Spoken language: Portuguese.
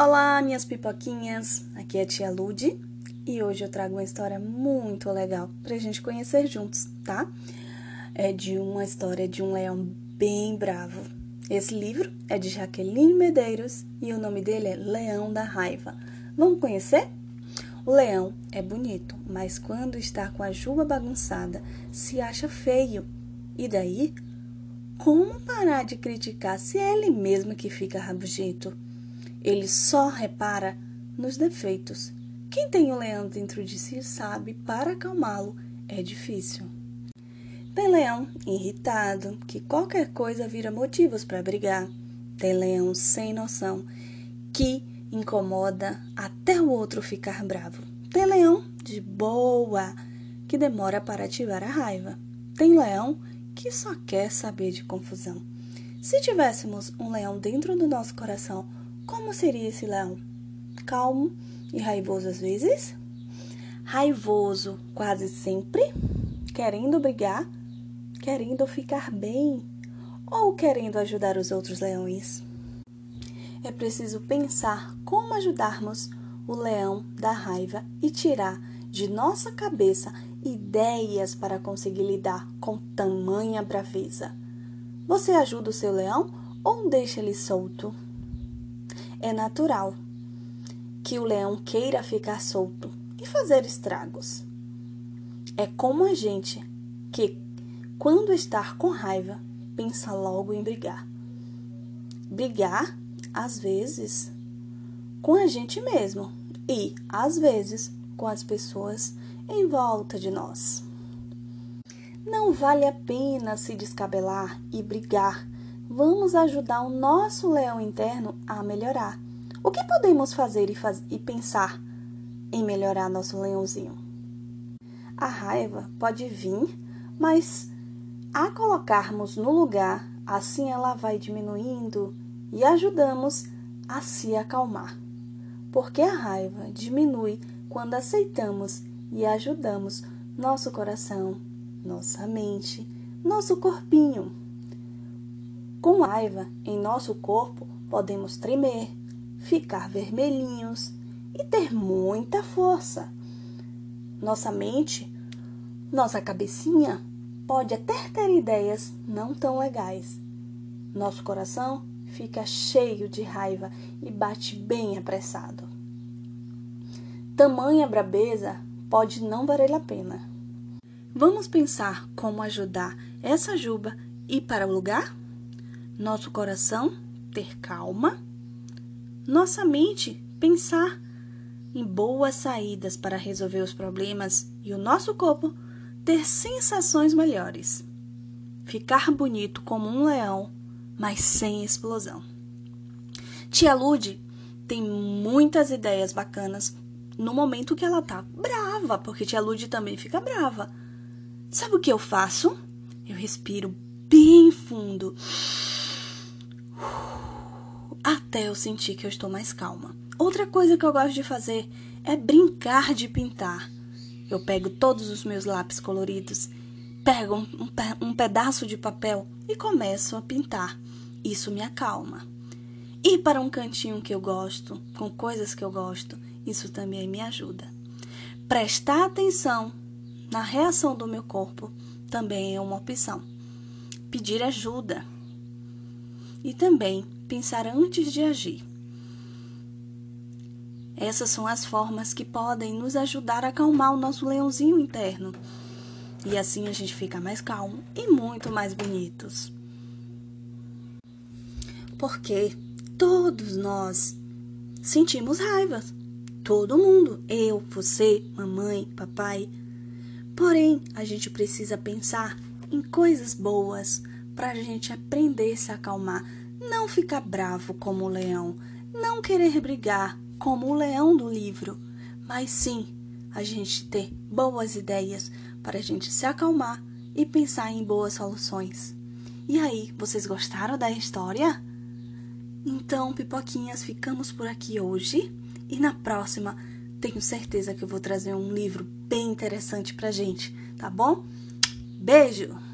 Olá, minhas pipoquinhas! Aqui é a tia Lude e hoje eu trago uma história muito legal pra gente conhecer juntos, tá? É de uma história de um leão bem bravo. Esse livro é de Jaqueline Medeiros e o nome dele é Leão da Raiva. Vamos conhecer? O leão é bonito, mas quando está com a juba bagunçada, se acha feio. E daí? Como parar de criticar se é ele mesmo que fica rabugento? Ele só repara nos defeitos. Quem tem o leão dentro de si sabe, para acalmá-lo é difícil. Tem leão irritado, que qualquer coisa vira motivos para brigar. Tem leão sem noção, que incomoda até o outro ficar bravo. Tem leão de boa, que demora para ativar a raiva. Tem leão que só quer saber de confusão. Se tivéssemos um leão dentro do nosso coração, como seria esse leão? Calmo e raivoso às vezes? Raivoso quase sempre? Querendo brigar? Querendo ficar bem? Ou querendo ajudar os outros leões? É preciso pensar como ajudarmos o leão da raiva e tirar de nossa cabeça ideias para conseguir lidar com tamanha braveza. Você ajuda o seu leão ou deixa ele solto? É natural que o leão queira ficar solto e fazer estragos. É como a gente que, quando está com raiva, pensa logo em brigar. Brigar, às vezes, com a gente mesmo e, às vezes, com as pessoas em volta de nós. Não vale a pena se descabelar e brigar vamos ajudar o nosso leão interno a melhorar. O que podemos fazer e, faz e pensar em melhorar nosso leãozinho? A raiva pode vir, mas a colocarmos no lugar, assim ela vai diminuindo e ajudamos a se acalmar. Porque a raiva diminui quando aceitamos e ajudamos nosso coração, nossa mente, nosso corpinho com raiva em nosso corpo, podemos tremer, ficar vermelhinhos e ter muita força. Nossa mente, nossa cabecinha, pode até ter ideias não tão legais. Nosso coração fica cheio de raiva e bate bem apressado. Tamanha brabeza pode não valer a pena. Vamos pensar como ajudar essa juba ir para o lugar? Nosso coração ter calma, nossa mente pensar em boas saídas para resolver os problemas e o nosso corpo ter sensações melhores. Ficar bonito como um leão, mas sem explosão. Tia Lude tem muitas ideias bacanas no momento que ela tá brava, porque tia Lude também fica brava. Sabe o que eu faço? Eu respiro bem fundo até eu sentir que eu estou mais calma. Outra coisa que eu gosto de fazer é brincar de pintar. Eu pego todos os meus lápis coloridos, pego um, um, um pedaço de papel e começo a pintar. Isso me acalma. Ir para um cantinho que eu gosto, com coisas que eu gosto, isso também me ajuda. Prestar atenção na reação do meu corpo também é uma opção. Pedir ajuda. E também pensar antes de agir. Essas são as formas que podem nos ajudar a acalmar o nosso leãozinho interno. E assim a gente fica mais calmo e muito mais bonitos. Porque todos nós sentimos raiva. Todo mundo, eu, você, mamãe, papai. Porém, a gente precisa pensar em coisas boas para a gente aprender a se acalmar, não ficar bravo como o leão, não querer brigar como o leão do livro, mas sim a gente ter boas ideias para a gente se acalmar e pensar em boas soluções. E aí, vocês gostaram da história? Então, pipoquinhas, ficamos por aqui hoje e na próxima tenho certeza que eu vou trazer um livro bem interessante pra gente, tá bom? Beijo!